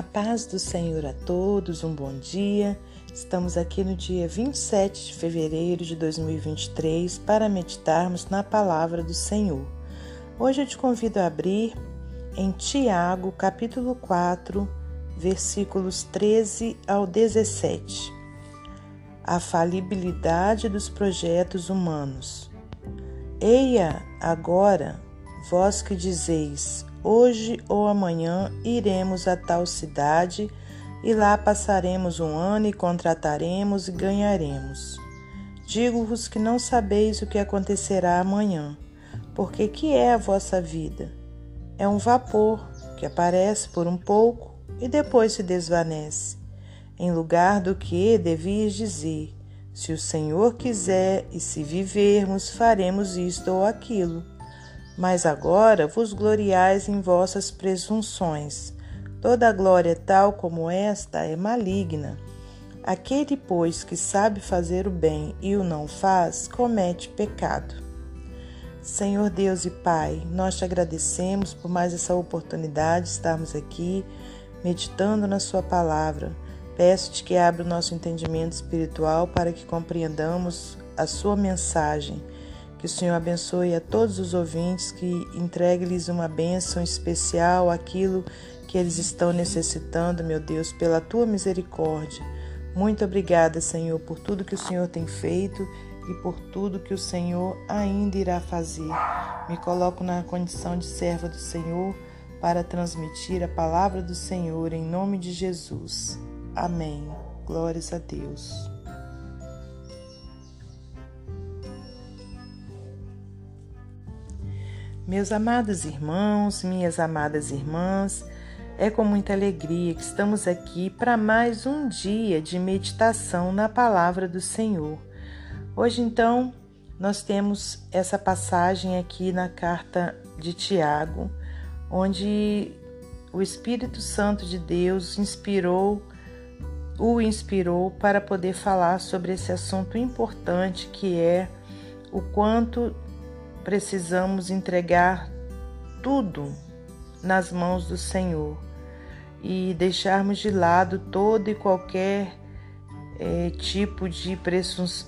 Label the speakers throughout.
Speaker 1: A paz do Senhor a todos, um bom dia. Estamos aqui no dia 27 de fevereiro de 2023 para meditarmos na palavra do Senhor. Hoje eu te convido a abrir em Tiago, capítulo 4, versículos 13 ao 17. A falibilidade dos projetos humanos. Eia agora, vós que dizeis: Hoje ou amanhã iremos a tal cidade e lá passaremos um ano e contrataremos e ganharemos. Digo-vos que não sabeis o que acontecerá amanhã, porque que é a vossa vida? É um vapor que aparece por um pouco e depois se desvanece. Em lugar do que devias dizer: se o Senhor quiser e se vivermos, faremos isto ou aquilo. Mas agora vos gloriais em vossas presunções. Toda glória tal como esta é maligna. Aquele, pois, que sabe fazer o bem e o não faz, comete pecado. Senhor Deus e Pai, nós te agradecemos por mais essa oportunidade de estarmos aqui meditando na Sua palavra. Peço-te que abra o nosso entendimento espiritual para que compreendamos a Sua mensagem que o Senhor abençoe a todos os ouvintes, que entregue-lhes uma bênção especial, aquilo que eles estão necessitando, meu Deus, pela tua misericórdia. Muito obrigada, Senhor, por tudo que o Senhor tem feito e por tudo que o Senhor ainda irá fazer. Me coloco na condição de serva do Senhor para transmitir a palavra do Senhor em nome de Jesus. Amém. Glórias a Deus. Meus amados irmãos, minhas amadas irmãs, é com muita alegria que estamos aqui para mais um dia de meditação na palavra do Senhor. Hoje, então, nós temos essa passagem aqui na carta de Tiago, onde o Espírito Santo de Deus inspirou, o inspirou para poder falar sobre esse assunto importante que é o quanto precisamos entregar tudo nas mãos do Senhor e deixarmos de lado todo e qualquer é, tipo de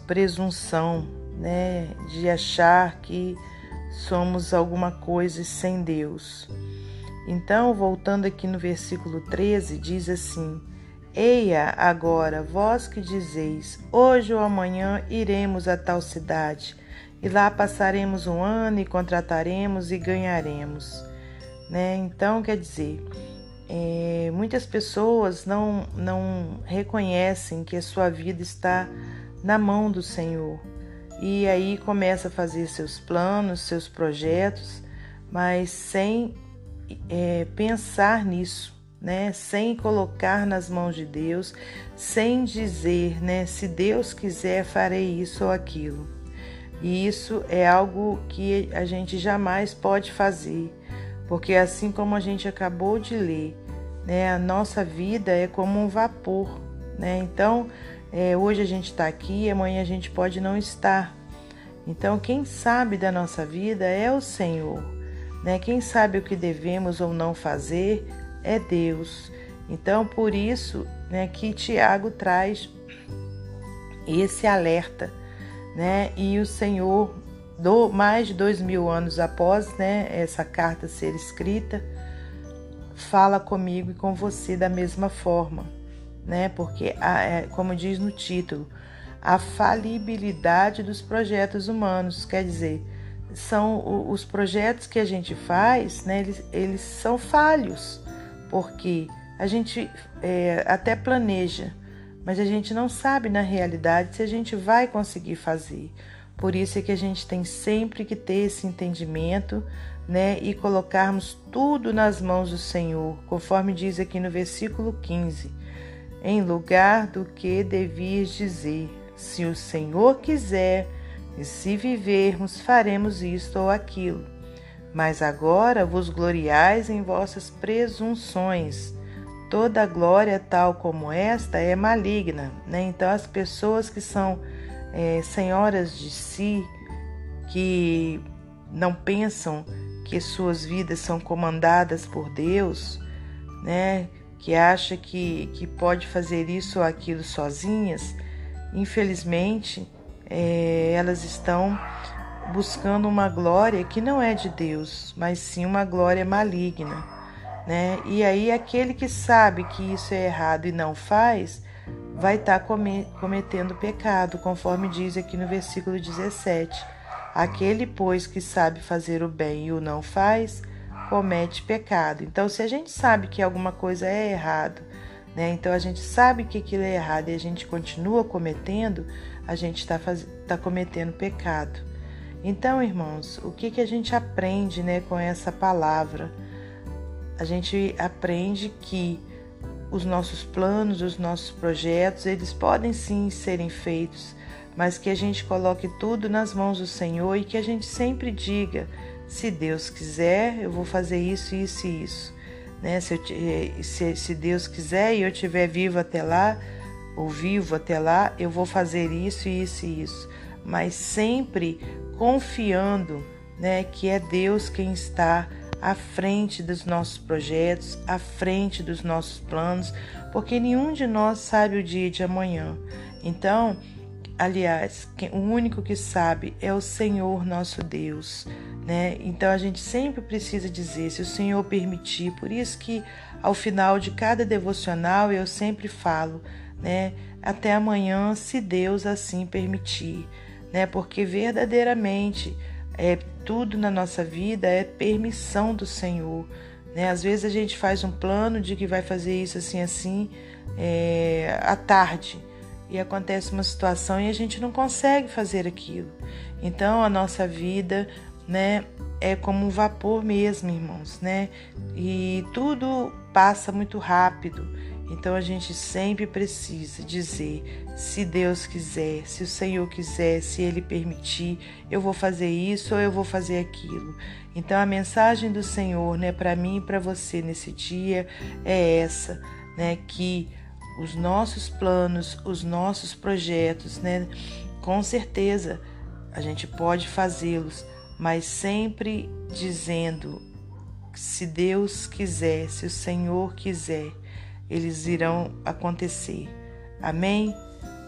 Speaker 1: presunção, né, de achar que somos alguma coisa sem Deus. Então, voltando aqui no versículo 13, diz assim: Eia agora, vós que dizeis, hoje ou amanhã iremos a tal cidade e lá passaremos um ano e contrataremos e ganharemos. Né? Então, quer dizer, é, muitas pessoas não, não reconhecem que a sua vida está na mão do Senhor e aí começa a fazer seus planos, seus projetos, mas sem é, pensar nisso, né? Sem colocar nas mãos de Deus, sem dizer, né? Se Deus quiser, farei isso ou aquilo. E isso é algo que a gente jamais pode fazer, porque assim como a gente acabou de ler, né, a nossa vida é como um vapor. Né? Então, é, hoje a gente está aqui, amanhã a gente pode não estar. Então, quem sabe da nossa vida é o Senhor. Né? Quem sabe o que devemos ou não fazer é Deus. Então, por isso né, que Tiago traz esse alerta né? E o Senhor, do, mais de dois mil anos após né, essa carta ser escrita, fala comigo e com você da mesma forma, né? Porque, é, como diz no título, a falibilidade dos projetos humanos, quer dizer, são os projetos que a gente faz, né? Eles, eles são falhos, porque a gente é, até planeja, mas a gente não sabe na realidade se a gente vai conseguir fazer. Por isso é que a gente tem sempre que ter esse entendimento, né, e colocarmos tudo nas mãos do Senhor, conforme diz aqui no versículo 15. Em lugar do que devias dizer, se o Senhor quiser, e se vivermos, faremos isto ou aquilo. Mas agora vos gloriais em vossas presunções toda glória tal como esta é maligna. Né? Então, as pessoas que são é, senhoras de si, que não pensam que suas vidas são comandadas por Deus, né? que acha que, que pode fazer isso ou aquilo sozinhas, infelizmente, é, elas estão buscando uma glória que não é de Deus, mas sim uma glória maligna. Né? E aí, aquele que sabe que isso é errado e não faz, vai estar tá cometendo pecado, conforme diz aqui no versículo 17. Aquele, pois, que sabe fazer o bem e o não faz, comete pecado. Então, se a gente sabe que alguma coisa é errado, né? Então a gente sabe que aquilo é errado e a gente continua cometendo, a gente está faz... tá cometendo pecado. Então, irmãos, o que, que a gente aprende né, com essa palavra? A gente aprende que os nossos planos, os nossos projetos, eles podem sim serem feitos, mas que a gente coloque tudo nas mãos do Senhor e que a gente sempre diga: se Deus quiser, eu vou fazer isso, isso e isso. Né? Se, eu, eh, se, se Deus quiser e eu estiver vivo até lá, ou vivo até lá, eu vou fazer isso, isso e isso. Mas sempre confiando né, que é Deus quem está à frente dos nossos projetos, à frente dos nossos planos, porque nenhum de nós sabe o dia de amanhã. Então, aliás, o único que sabe é o Senhor nosso Deus, né? Então a gente sempre precisa dizer, se o Senhor permitir. Por isso que ao final de cada devocional eu sempre falo, né? Até amanhã, se Deus assim permitir, né? Porque verdadeiramente é tudo na nossa vida é permissão do Senhor. Né? Às vezes a gente faz um plano de que vai fazer isso assim, assim, é, à tarde, e acontece uma situação e a gente não consegue fazer aquilo. Então a nossa vida, né, é como um vapor mesmo, irmãos, né? E tudo passa muito rápido. Então a gente sempre precisa dizer: se Deus quiser, se o Senhor quiser, se Ele permitir, eu vou fazer isso ou eu vou fazer aquilo. Então a mensagem do Senhor, né, para mim e para você nesse dia é essa, né, que os nossos planos, os nossos projetos, né, com certeza a gente pode fazê-los, mas sempre dizendo: se Deus quiser, se o Senhor quiser eles irão acontecer. Amém?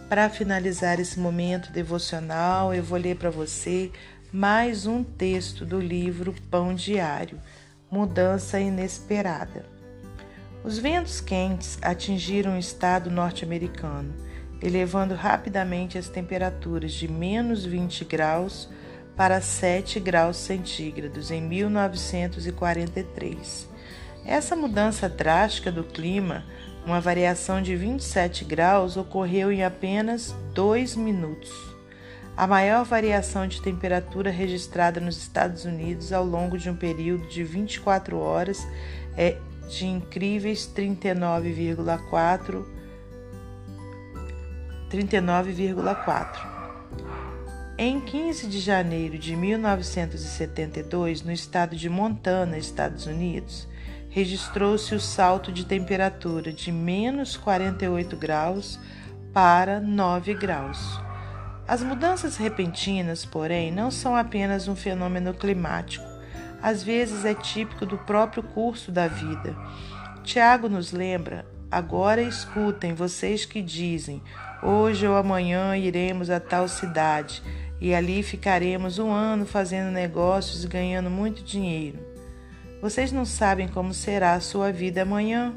Speaker 1: Para finalizar esse momento devocional, eu vou ler para você mais um texto do livro Pão Diário Mudança Inesperada. Os ventos quentes atingiram o estado norte-americano, elevando rapidamente as temperaturas de menos 20 graus para 7 graus centígrados em 1943. Essa mudança drástica do clima, uma variação de 27 graus, ocorreu em apenas dois minutos. A maior variação de temperatura registrada nos Estados Unidos ao longo de um período de 24 horas é de incríveis 39,4 39,4. Em 15 de janeiro de 1972, no estado de Montana, Estados Unidos, registrou-se o salto de temperatura de menos 48 graus para 9 graus. As mudanças repentinas, porém, não são apenas um fenômeno climático, às vezes é típico do próprio curso da vida. Tiago nos lembra: agora escutem vocês que dizem, hoje ou amanhã iremos a tal cidade e ali ficaremos um ano fazendo negócios e ganhando muito dinheiro. Vocês não sabem como será a sua vida amanhã.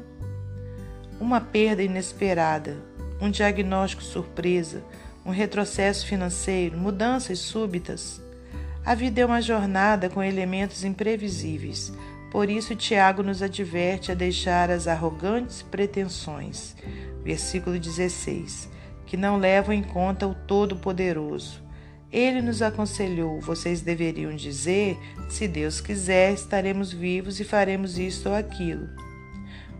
Speaker 1: Uma perda inesperada, um diagnóstico surpresa, um retrocesso financeiro, mudanças súbitas. A vida é uma jornada com elementos imprevisíveis. Por isso, Tiago nos adverte a deixar as arrogantes pretensões. Versículo 16. Que não levam em conta o Todo-Poderoso ele nos aconselhou: vocês deveriam dizer, se Deus quiser, estaremos vivos e faremos isto ou aquilo.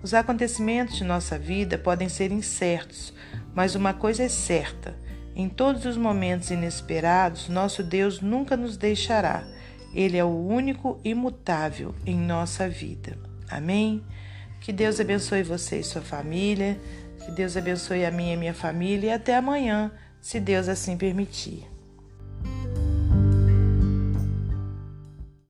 Speaker 1: Os acontecimentos de nossa vida podem ser incertos, mas uma coisa é certa: em todos os momentos inesperados, nosso Deus nunca nos deixará. Ele é o único imutável em nossa vida. Amém? Que Deus abençoe você e sua família. Que Deus abençoe a minha e minha família. E até amanhã, se Deus assim permitir.